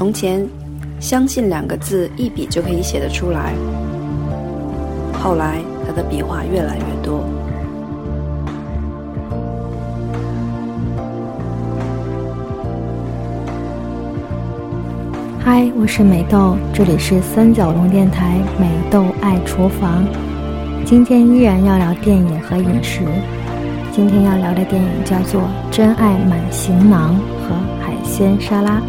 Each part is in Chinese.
从前，相信两个字一笔就可以写得出来。后来，他的笔画越来越多。嗨，我是美豆，这里是三角龙电台美豆爱厨房。今天依然要聊电影和饮食。今天要聊的电影叫做《真爱满行囊》和海鲜沙拉。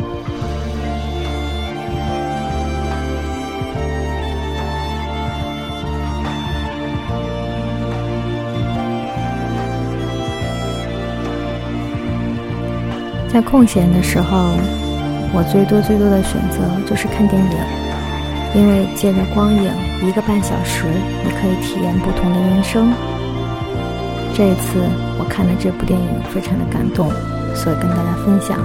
在空闲的时候，我最多最多的选择就是看电影，因为借着光影一个半小时，你可以体验不同的人生。这一次我看了这部电影，非常的感动，所以跟大家分享。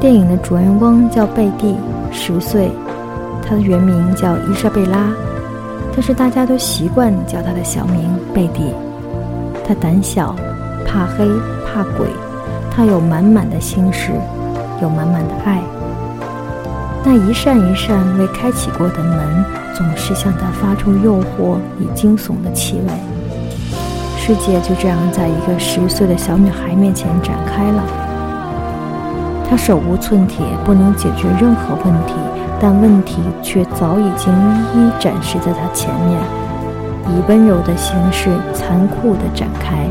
电影的主人公叫贝蒂，十岁，她的原名叫伊莎贝拉，但是大家都习惯叫她的小名贝蒂。她胆小，怕黑，怕鬼，他有满满的心事，有满满的爱。那一扇一扇未开启过的门，总是向他发出诱惑与惊悚的气味。世界就这样在一个十岁的小女孩面前展开了。她手无寸铁，不能解决任何问题，但问题却早已经一一展示在她前面，以温柔的形式残酷地展开。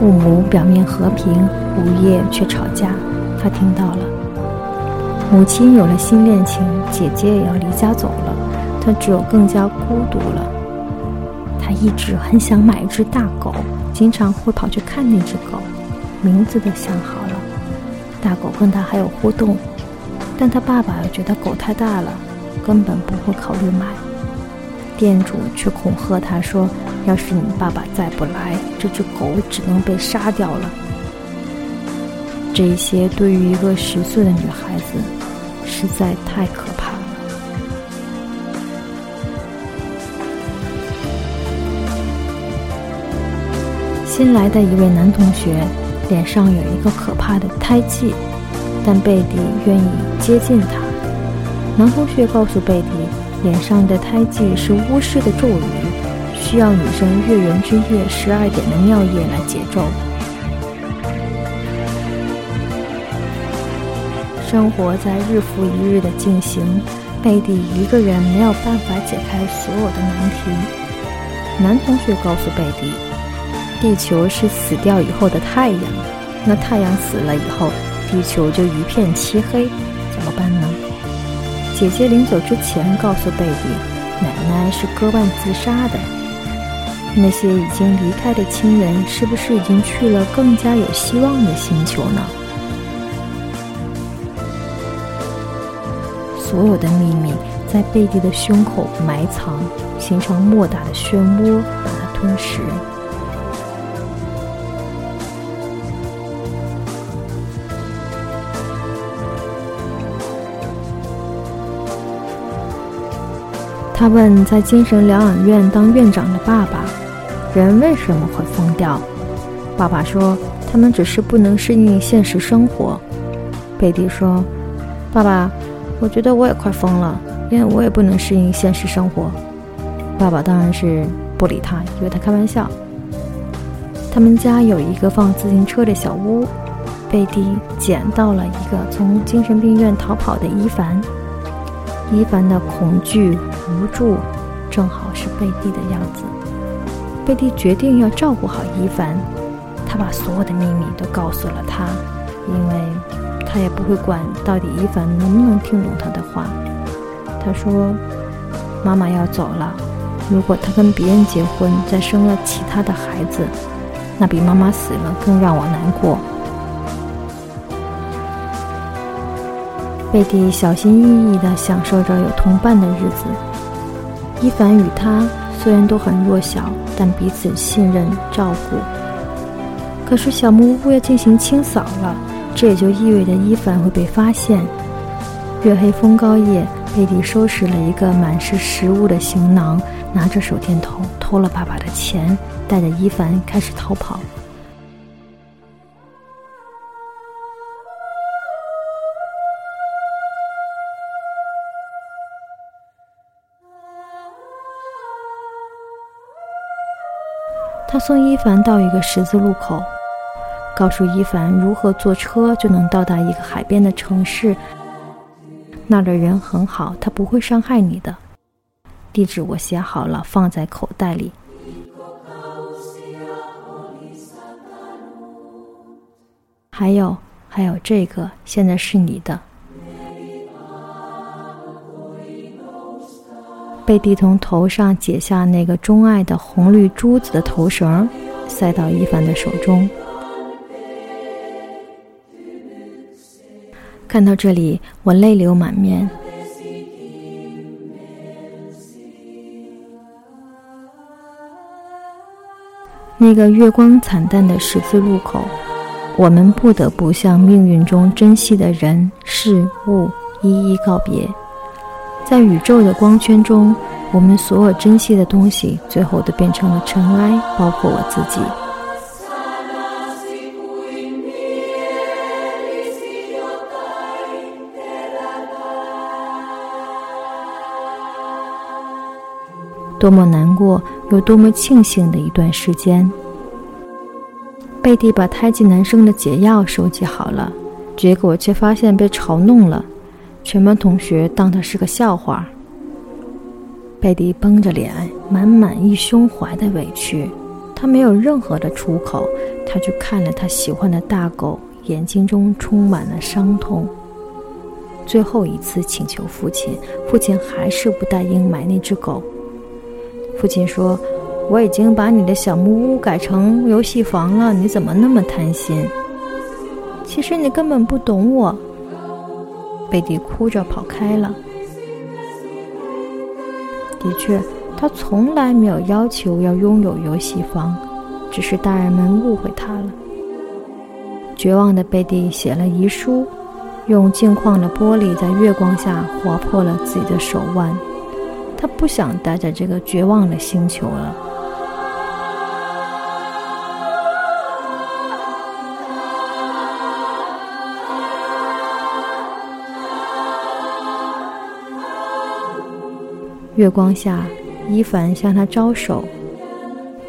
父母表面和平，午夜却吵架。他听到了。母亲有了新恋情，姐姐也要离家走了，他只有更加孤独了。他一直很想买一只大狗，经常会跑去看那只狗，名字都想好了。大狗跟他还有互动，但他爸爸觉得狗太大了，根本不会考虑买。店主却恐吓他说：“要是你爸爸再不来，这只狗只能被杀掉了。”这些对于一个十岁的女孩子，实在太可怕了。新来的一位男同学脸上有一个可怕的胎记，但贝蒂愿意接近他。男同学告诉贝蒂，脸上的胎记是巫师的咒语，需要女生月圆之夜十二点的尿液来解咒。生活在日复一日的进行，贝蒂一个人没有办法解开所有的难题。男同学告诉贝蒂。地球是死掉以后的太阳，那太阳死了以后，地球就一片漆黑，怎么办呢？姐姐临走之前告诉贝蒂，奶奶是割腕自杀的。那些已经离开的亲人，是不是已经去了更加有希望的星球呢？所有的秘密在贝蒂的胸口埋藏，形成莫大的漩涡，把它吞噬。他问在精神疗养院当院长的爸爸：“人为什么会疯掉？”爸爸说：“他们只是不能适应现实生活。”贝蒂说：“爸爸，我觉得我也快疯了，因为我也不能适应现实生活。”爸爸当然是不理他，以为他开玩笑。他们家有一个放自行车的小屋，贝蒂捡到了一个从精神病院逃跑的伊凡。伊凡的恐惧无助，正好是贝蒂的样子。贝蒂决定要照顾好伊凡，他把所有的秘密都告诉了他，因为他也不会管到底伊凡能不能听懂他的话。他说：“妈妈要走了，如果他跟别人结婚，再生了其他的孩子，那比妈妈死了更让我难过。”贝蒂小心翼翼地享受着有同伴的日子。伊凡与他虽然都很弱小，但彼此信任照顾。可是小木屋要进行清扫了，这也就意味着伊凡会被发现。月黑风高夜，贝蒂收拾了一个满是食物的行囊，拿着手电筒偷了爸爸的钱，带着伊凡开始逃跑。他送伊凡到一个十字路口，告诉伊凡如何坐车就能到达一个海边的城市。那儿的人很好，他不会伤害你的。地址我写好了，放在口袋里。还有，还有这个，现在是你的。贝蒂从头上解下那个钟爱的红绿珠子的头绳，塞到伊凡的手中。看到这里，我泪流满面。那个月光惨淡的十字路口，我们不得不向命运中珍惜的人事物一一告别。在宇宙的光圈中，我们所有珍惜的东西，最后都变成了尘埃，包括我自己。多么难过，又多么庆幸的一段时间。贝蒂把胎记男生的解药收集好了，结果却发现被嘲弄了。全班同学当他是个笑话。贝蒂绷着脸，满满一胸怀的委屈，他没有任何的出口。他去看了他喜欢的大狗，眼睛中充满了伤痛。最后一次请求父亲，父亲还是不答应买那只狗。父亲说：“我已经把你的小木屋改成游戏房了，你怎么那么贪心？其实你根本不懂我。”贝蒂哭着跑开了。的确，他从来没有要求要拥有游戏房，只是大人们误会他了。绝望的贝蒂写了遗书，用镜框的玻璃在月光下划破了自己的手腕。他不想待在这个绝望的星球了。月光下，伊凡向他招手。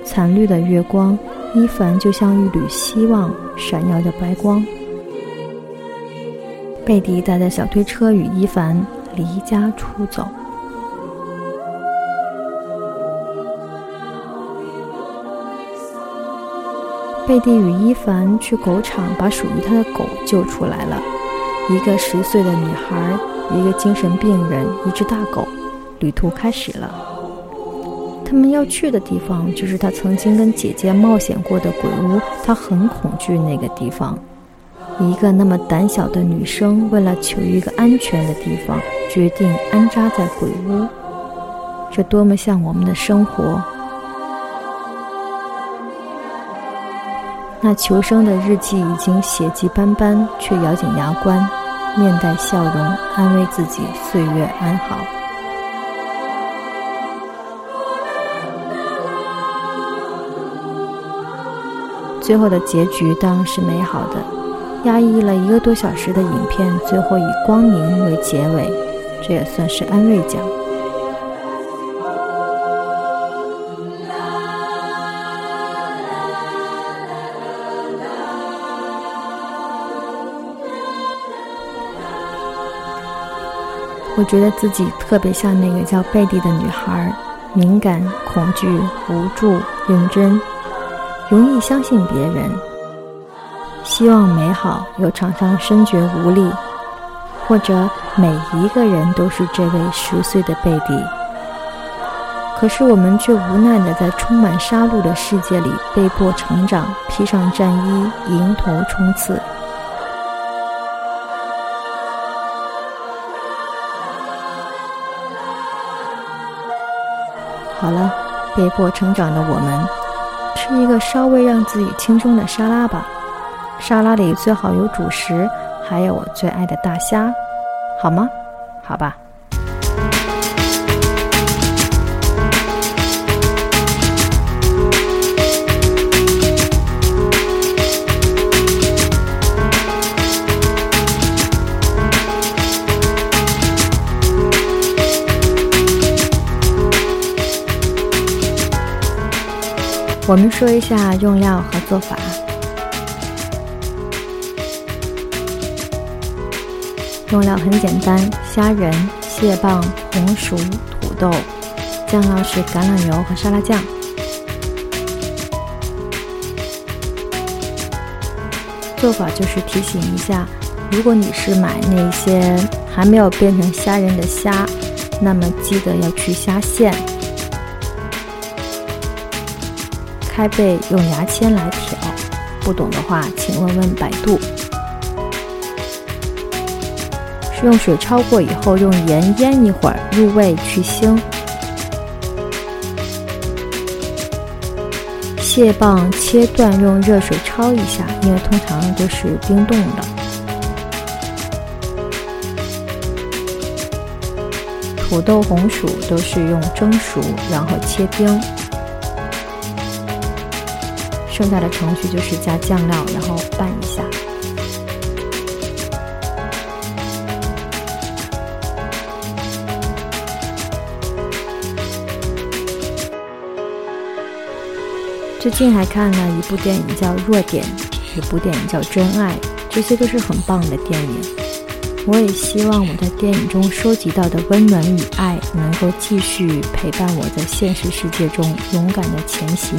惨绿的月光，伊凡就像一缕希望，闪耀着白光。贝蒂带着小推车与伊凡离家出走。贝蒂与伊凡去狗场，把属于他的狗救出来了。一个十岁的女孩，一个精神病人，一只大狗。旅途开始了。他们要去的地方就是他曾经跟姐姐冒险过的鬼屋。他很恐惧那个地方。一个那么胆小的女生，为了求一个安全的地方，决定安扎在鬼屋。这多么像我们的生活！那求生的日记已经血迹斑斑，却咬紧牙关，面带笑容，安慰自己岁月安好。最后的结局当然是美好的。压抑了一个多小时的影片，最后以光明为结尾，这也算是安慰奖。我觉得自己特别像那个叫贝蒂的女孩，敏感、恐惧、无助、认真。容易相信别人，希望美好，又常常深觉无力。或者每一个人都是这位十岁的贝蒂，可是我们却无奈的在充满杀戮的世界里被迫成长，披上战衣，迎头冲刺。好了，被迫成长的我们。吃一个稍微让自己轻松的沙拉吧，沙拉里最好有主食，还有我最爱的大虾，好吗？好吧。我们说一下用料和做法。用料很简单：虾仁、蟹棒、红薯、土豆。酱料是橄榄油和沙拉酱。做法就是提醒一下，如果你是买那些还没有变成虾仁的虾，那么记得要去虾线。开背用牙签来挑，不懂的话请问问百度。是用水焯过以后，用盐腌一会儿入味去腥。蟹棒切断，用热水焯一下，因为通常都是冰冻的。土豆、红薯都是用蒸熟，然后切丁。剩下的程序就是加酱料，然后拌一下。最近还看了一部电影叫《弱点》，一部电影叫《真爱》，这些都是很棒的电影。我也希望我在电影中收集到的温暖与爱，能够继续陪伴我在现实世界中勇敢的前行。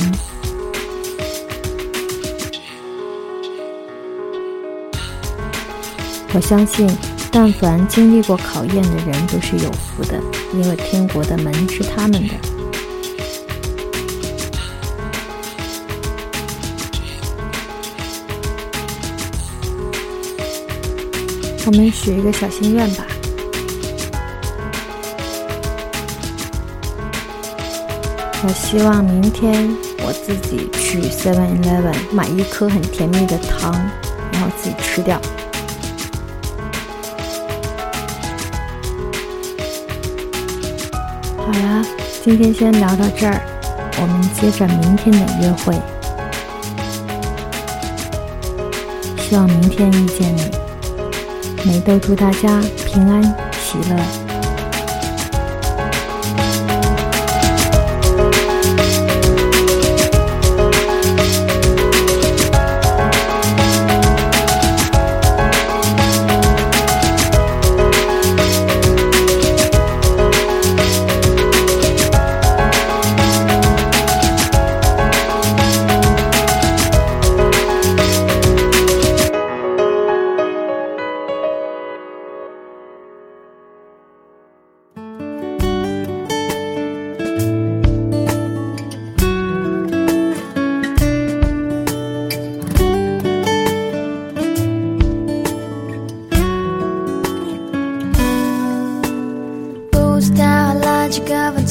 我相信，但凡经历过考验的人都是有福的，因为天国的门是他们的。我们许一个小心愿吧。我希望明天我自己去 Seven Eleven 买一颗很甜蜜的糖，然后自己吃掉。好啦，今天先聊到这儿，我们接着明天的约会。希望明天遇见你。美豆祝大家平安喜乐。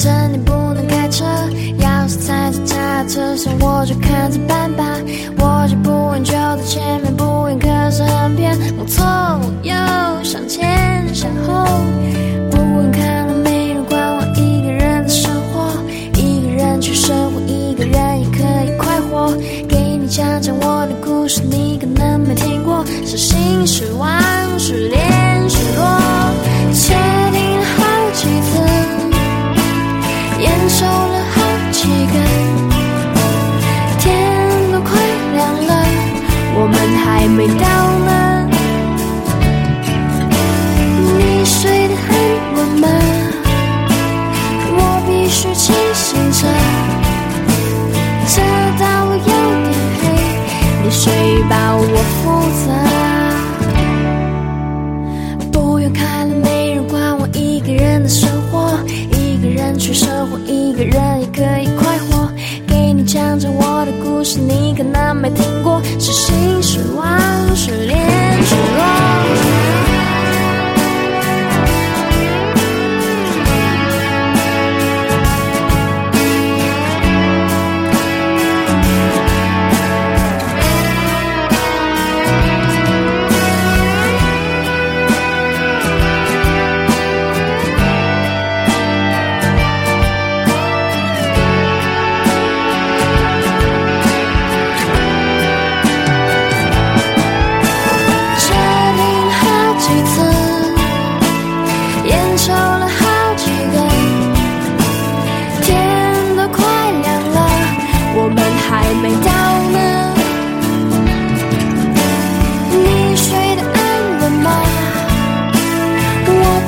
真的不能开车，钥匙在他车上，我就看着办吧。我就不问，就在前面，不问可是很偏。左左右向前向后，不用看了，没人管我一个人的生活。一个人去生活，一个人也可以快活。给你讲讲我的故事，你可能没听过，失信、失望、失恋。是你可能没听过，是心是妄是恋。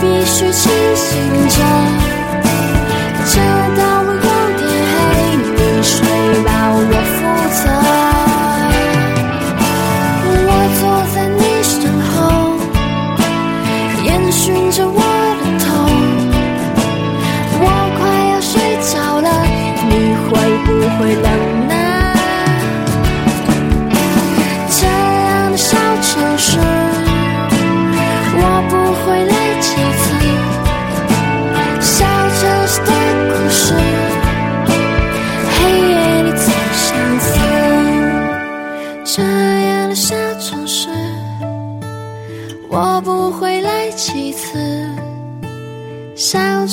必须清醒着。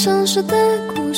城市的孤